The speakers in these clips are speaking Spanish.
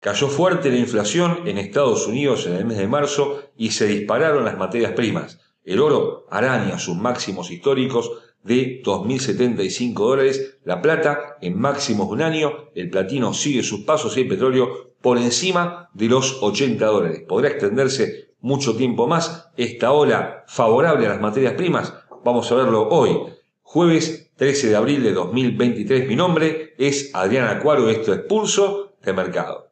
Cayó fuerte la inflación en Estados Unidos en el mes de marzo y se dispararon las materias primas. El oro araña sus máximos históricos de 2.075 dólares, la plata en máximos de un año, el platino sigue sus pasos y el petróleo por encima de los 80 dólares. ¿Podrá extenderse mucho tiempo más esta ola favorable a las materias primas? Vamos a verlo hoy, jueves 13 de abril de 2023. Mi nombre es Adrián Acuaro, esto es Pulso de Mercado.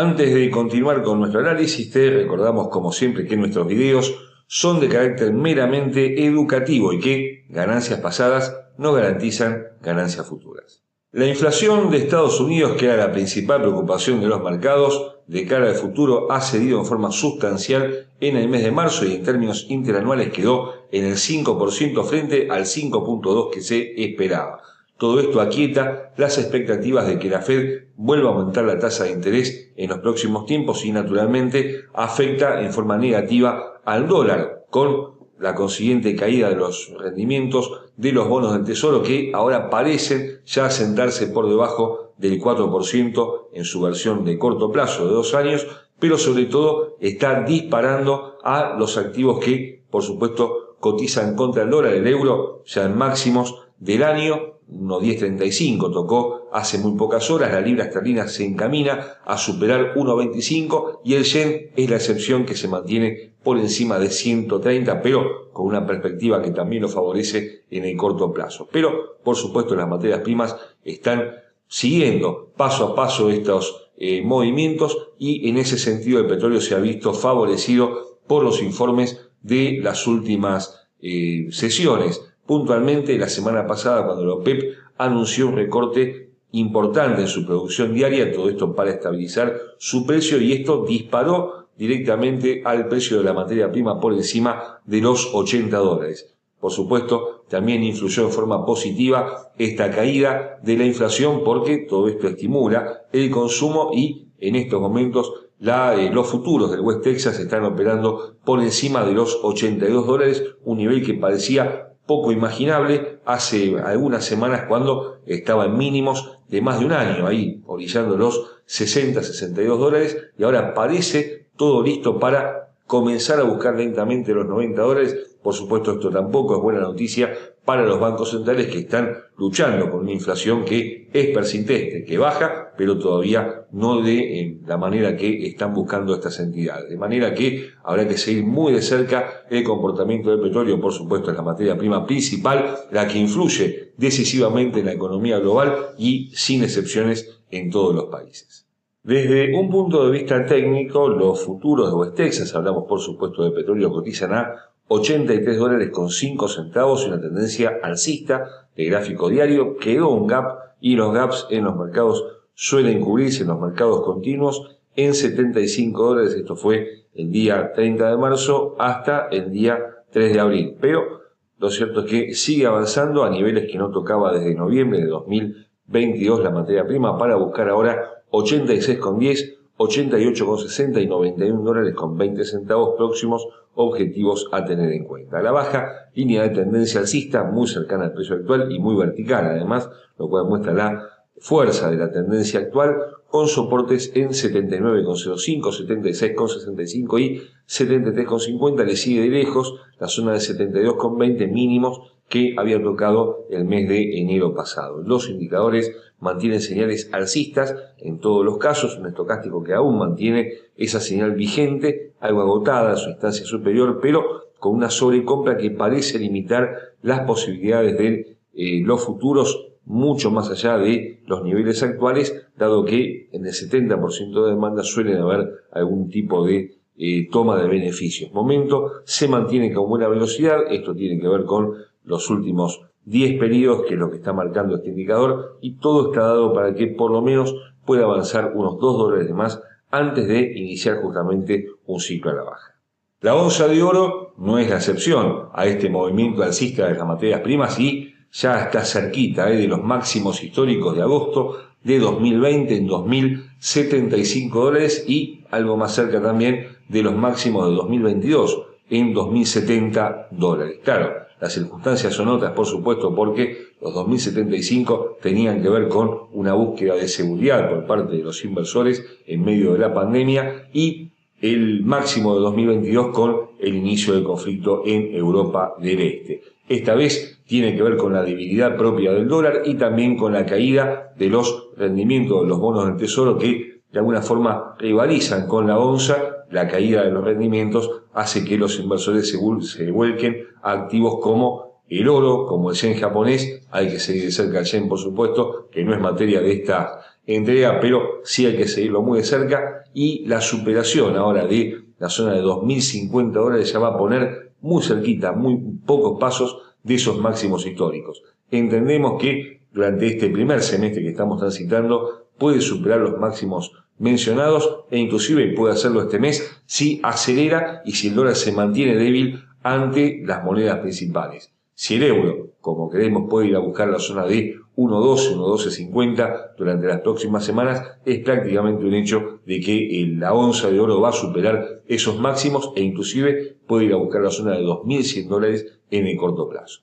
Antes de continuar con nuestro análisis, te recordamos como siempre que nuestros videos son de carácter meramente educativo y que ganancias pasadas no garantizan ganancias futuras. La inflación de Estados Unidos, que era la principal preocupación de los mercados de cara al futuro, ha cedido en forma sustancial en el mes de marzo y en términos interanuales quedó en el 5% frente al 5.2% que se esperaba. Todo esto aquieta las expectativas de que la Fed vuelva a aumentar la tasa de interés en los próximos tiempos y naturalmente afecta en forma negativa al dólar con la consiguiente caída de los rendimientos de los bonos del Tesoro que ahora parecen ya sentarse por debajo del 4% en su versión de corto plazo de dos años, pero sobre todo está disparando a los activos que, por supuesto, cotizan contra el dólar, el euro, ya en máximos del año, 1.1035 tocó hace muy pocas horas, la libra esterlina se encamina a superar 1.25 y el yen es la excepción que se mantiene por encima de 130, pero con una perspectiva que también lo favorece en el corto plazo. Pero, por supuesto, las materias primas están siguiendo paso a paso estos eh, movimientos y en ese sentido el petróleo se ha visto favorecido por los informes de las últimas eh, sesiones puntualmente la semana pasada cuando la OPEP anunció un recorte importante en su producción diaria, todo esto para estabilizar su precio y esto disparó directamente al precio de la materia prima por encima de los 80 dólares. Por supuesto, también influyó en forma positiva esta caída de la inflación porque todo esto estimula el consumo y en estos momentos eh, los futuros del West Texas están operando por encima de los 82 dólares, un nivel que parecía poco imaginable hace algunas semanas cuando estaba en mínimos de más de un año, ahí orillando los 60, 62 dólares, y ahora parece todo listo para comenzar a buscar lentamente los 90 dólares. Por supuesto, esto tampoco es buena noticia para los bancos centrales que están luchando con una inflación que es persistente, que baja, pero todavía no de la manera que están buscando estas entidades. De manera que habrá que seguir muy de cerca el comportamiento del petróleo, por supuesto es la materia prima principal, la que influye decisivamente en la economía global y sin excepciones en todos los países. Desde un punto de vista técnico, los futuros de West Texas, hablamos por supuesto de petróleo, cotizan a 83 dólares con 5 centavos y una tendencia alcista de gráfico diario. Quedó un gap y los gaps en los mercados suelen cubrirse en los mercados continuos en 75 dólares. Esto fue el día 30 de marzo hasta el día 3 de abril. Pero lo cierto es que sigue avanzando a niveles que no tocaba desde noviembre de 2022 la materia prima para buscar ahora 86,10 88,60 y 91 dólares con 20 centavos próximos objetivos a tener en cuenta. La baja línea de tendencia alcista muy cercana al precio actual y muy vertical además, lo cual muestra la fuerza de la tendencia actual con soportes en 79,05, 76,65 y 73,50 le sigue de lejos la zona de 72,20 mínimos que había tocado el mes de enero pasado. Los indicadores mantienen señales alcistas en todos los casos, un estocástico que aún mantiene esa señal vigente, algo agotada su instancia superior, pero con una sobrecompra que parece limitar las posibilidades de eh, los futuros mucho más allá de los niveles actuales, dado que en el 70% de demanda suelen haber algún tipo de eh, toma de beneficios. Momento se mantiene con buena velocidad, esto tiene que ver con los últimos 10 periodos, que es lo que está marcando este indicador, y todo está dado para que por lo menos pueda avanzar unos 2 dólares de más antes de iniciar justamente un ciclo a la baja. La onza de oro no es la excepción a este movimiento alcista de las materias primas y ya está cerquita eh, de los máximos históricos de agosto de 2020 en 2.075 dólares y algo más cerca también de los máximos de 2022 en 2.070 dólares. Claro, las circunstancias son otras, por supuesto, porque los 2075 tenían que ver con una búsqueda de seguridad por parte de los inversores en medio de la pandemia y el máximo de 2022 con el inicio del conflicto en Europa del Este. Esta vez tiene que ver con la debilidad propia del dólar y también con la caída de los rendimientos de los bonos del Tesoro que de alguna forma rivalizan con la onza. La caída de los rendimientos hace que los inversores se, vuelquen a activos como el oro, como el yen japonés. Hay que seguir de cerca el yen, por supuesto, que no es materia de esta entrega, pero sí hay que seguirlo muy de cerca. Y la superación ahora de la zona de 2.050 dólares ya va a poner muy cerquita, muy pocos pasos de esos máximos históricos. Entendemos que durante este primer semestre que estamos transitando puede superar los máximos mencionados e inclusive puede hacerlo este mes si acelera y si el dólar se mantiene débil ante las monedas principales. Si el euro, como creemos, puede ir a buscar la zona de 1.12, 1.1250 durante las próximas semanas, es prácticamente un hecho de que la onza de oro va a superar esos máximos e inclusive puede ir a buscar la zona de 2.100 dólares en el corto plazo.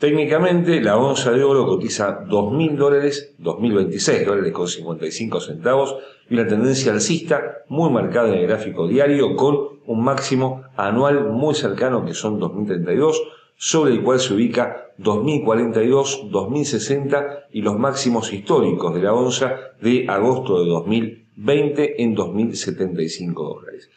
Técnicamente, la onza de oro cotiza 2.000 dólares, 2.026 dólares con 55 centavos y una tendencia alcista muy marcada en el gráfico diario con un máximo anual muy cercano que son 2032, sobre el cual se ubica 2042, 2060 y los máximos históricos de la onza de agosto de 2020 en 2075 dólares.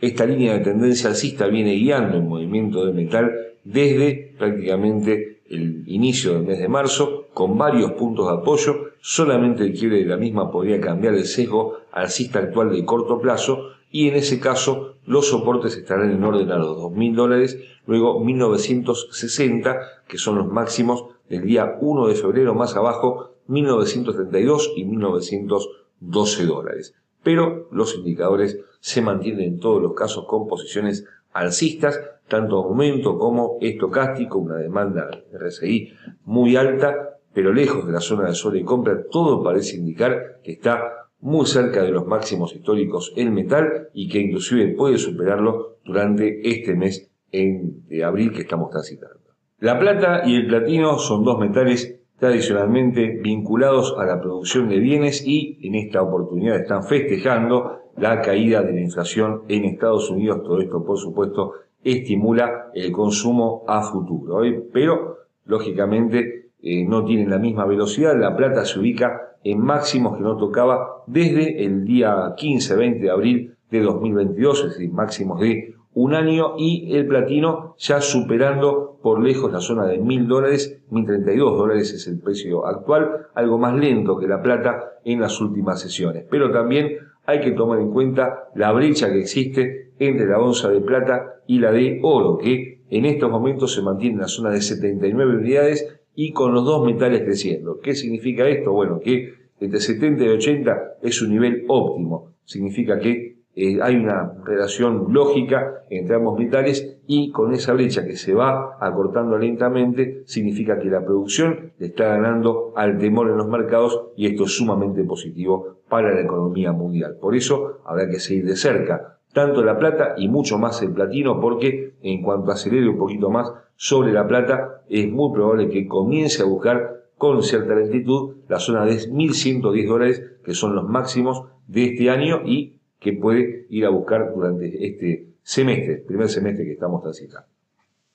Esta línea de tendencia alcista viene guiando el movimiento de metal desde prácticamente el inicio del mes de marzo, con varios puntos de apoyo, solamente el quiebre de la misma podría cambiar el sesgo alcista actual de corto plazo y en ese caso los soportes estarán en orden a los 2.000 dólares, luego 1960, que son los máximos del día 1 de febrero más abajo, 1932 y 1912 dólares. Pero los indicadores se mantienen en todos los casos con posiciones alcistas, tanto aumento como estocástico, una demanda de RSI muy alta, pero lejos de la zona de sobre y compra, todo parece indicar que está muy cerca de los máximos históricos el metal y que inclusive puede superarlo durante este mes de abril que estamos transitando. La plata y el platino son dos metales tradicionalmente vinculados a la producción de bienes y en esta oportunidad están festejando la caída de la inflación en Estados Unidos. Todo esto, por supuesto, estimula el consumo a futuro. ¿eh? Pero, lógicamente, eh, no tienen la misma velocidad. La plata se ubica en máximos que no tocaba desde el día 15-20 de abril de 2022, es decir, máximos de un año, y el platino ya superando por lejos la zona de mil dólares, 1032 dólares es el precio actual, algo más lento que la plata en las últimas sesiones. Pero también hay que tomar en cuenta la brecha que existe entre la onza de plata y la de oro, que en estos momentos se mantiene en la zona de 79 unidades y con los dos metales creciendo. ¿Qué significa esto? Bueno, que entre 70 y 80 es un nivel óptimo. Significa que eh, hay una relación lógica entre ambos metales y con esa brecha que se va acortando lentamente significa que la producción le está ganando al temor en los mercados y esto es sumamente positivo para la economía mundial. Por eso habrá que seguir de cerca tanto la plata y mucho más el platino porque en cuanto acelere un poquito más sobre la plata es muy probable que comience a buscar con cierta lentitud la zona de 1.110 dólares que son los máximos de este año y que puede ir a buscar durante este semestre, primer semestre que estamos transitando.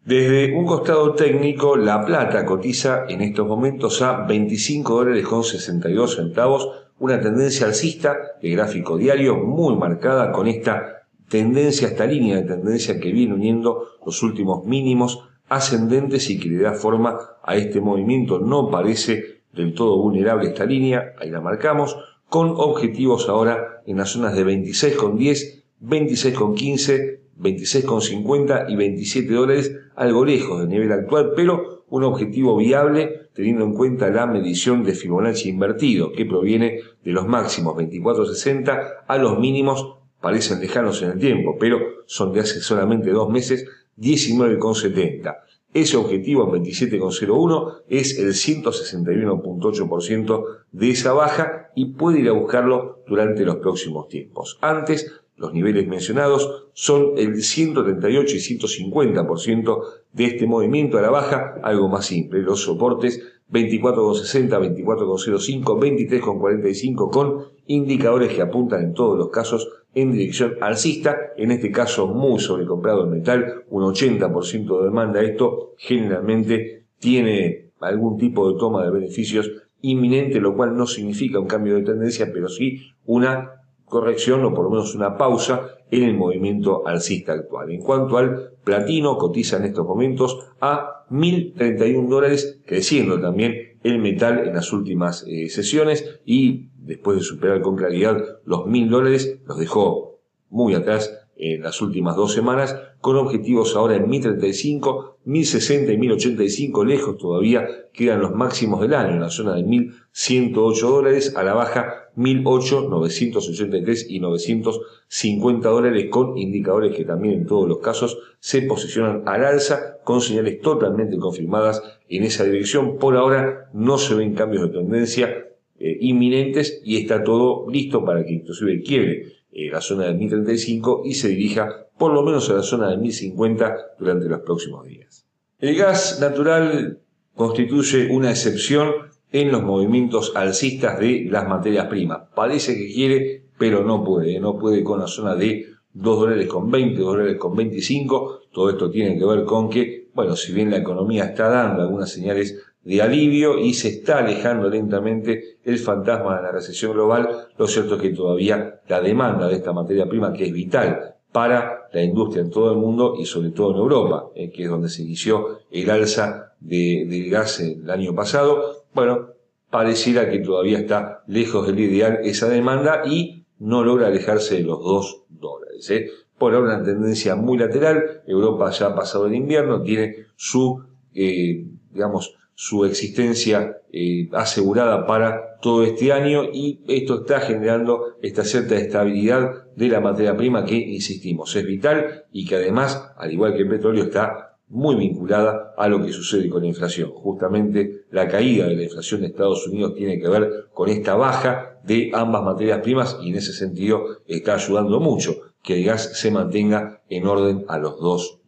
Desde un costado técnico, la plata cotiza en estos momentos a 25 dólares con 62 centavos, una tendencia alcista de gráfico diario muy marcada con esta tendencia, esta línea de tendencia que viene uniendo los últimos mínimos ascendentes y que le da forma a este movimiento. No parece del todo vulnerable esta línea, ahí la marcamos, con objetivos ahora en las zonas de 26,10, 26,15, 26,50 y 27 dólares, algo lejos del nivel actual, pero un objetivo viable teniendo en cuenta la medición de Fibonacci invertido, que proviene de los máximos 24,60 a los mínimos, parecen lejanos en el tiempo, pero son de hace solamente dos meses, 19,70. Ese objetivo en 27,01 es el 161,8% de esa baja y puede ir a buscarlo durante los próximos tiempos. Antes Los niveles mencionados son el 138 y 150% de este movimiento a la baja, algo más simple. Los soportes 24,60, 24,05, 23,45 con indicadores que apuntan en todos los casos en dirección alcista, en este caso muy sobrecomprado el metal, un 80% de demanda. Esto generalmente tiene algún tipo de toma de beneficios inminente, lo cual no significa un cambio de tendencia, pero sí una corrección o por lo menos una pausa en el movimiento alcista actual. En cuanto al platino, cotiza en estos momentos a 1.031 dólares, creciendo también el metal en las últimas eh, sesiones y después de superar con claridad los 1.000 dólares, los dejó muy atrás en las últimas dos semanas, con objetivos ahora en 1035, 1060 y 1085, lejos todavía quedan los máximos del año, en la zona de 1108 dólares, a la baja 1008, 983 y 950 dólares, con indicadores que también en todos los casos se posicionan al alza, con señales totalmente confirmadas en esa dirección. Por ahora no se ven cambios de tendencia eh, inminentes y está todo listo para que inclusive quiebre eh, la zona del 1035 y se dirija por lo menos a la zona del 1050 durante los próximos días. El gas natural constituye una excepción en los movimientos alcistas de las materias primas. Parece que quiere, pero no puede. No puede con la zona de 2 dólares con 20, 2 dólares con 25. Todo esto tiene que ver con que, bueno, si bien la economía está dando algunas señales de alivio y se está alejando lentamente el fantasma de la recesión global. Lo cierto es que todavía la demanda de esta materia prima, que es vital para la industria en todo el mundo y sobre todo en Europa, eh, que es donde se inició el alza de, del gas el año pasado, bueno, pareciera que todavía está lejos del ideal esa demanda y no logra alejarse de los 2 dólares. ¿eh? Por ahora una tendencia muy lateral, Europa ya ha pasado el invierno, tiene su, eh, digamos, su existencia eh, asegurada para todo este año y esto está generando esta cierta estabilidad de la materia prima que, insistimos, es vital y que además, al igual que el petróleo, está muy vinculada a lo que sucede con la inflación. Justamente la caída de la inflación de Estados Unidos tiene que ver con esta baja de ambas materias primas y en ese sentido está ayudando mucho que el gas se mantenga en orden a los dos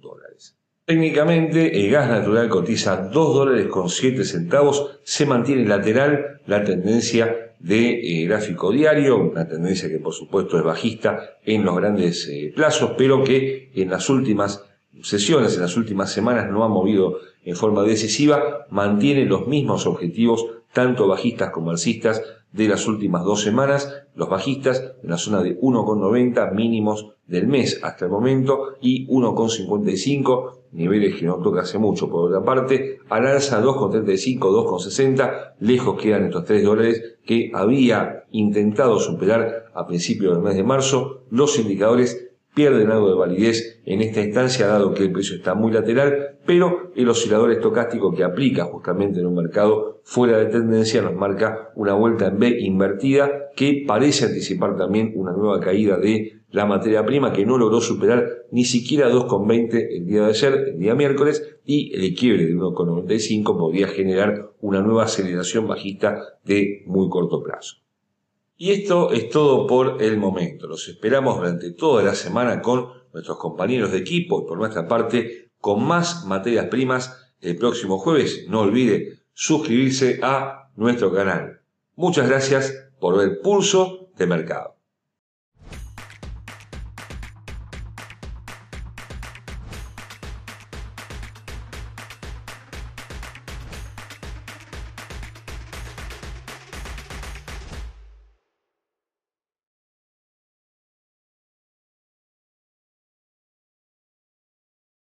Técnicamente, el gas natural cotiza 2 dólares con 7 centavos, se mantiene lateral la tendencia de eh, gráfico diario, una tendencia que por supuesto es bajista en los grandes eh, plazos, pero que en las últimas sesiones, en las últimas semanas no ha movido en forma decisiva, mantiene los mismos objetivos, tanto bajistas como alcistas, de las últimas dos semanas, los bajistas en la zona de 1,90 mínimos del mes hasta el momento y 1,55 niveles que no toca hace mucho. Por otra parte, al alza 2,35, 2,60, lejos quedan estos 3 dólares que había intentado superar a principios del mes de marzo. Los indicadores pierden algo de validez en esta instancia, dado que el precio está muy lateral, pero el oscilador estocástico que aplica justamente en un mercado fuera de tendencia nos marca una vuelta en B invertida que parece anticipar también una nueva caída de la materia prima que no logró superar ni siquiera 2,20 el día de ayer, el día miércoles, y el quiebre de 1,95 podría generar una nueva aceleración bajista de muy corto plazo. Y esto es todo por el momento. Los esperamos durante toda la semana con nuestros compañeros de equipo y por nuestra parte con más materias primas el próximo jueves. No olvide suscribirse a nuestro canal. Muchas gracias por ver Pulso de Mercado.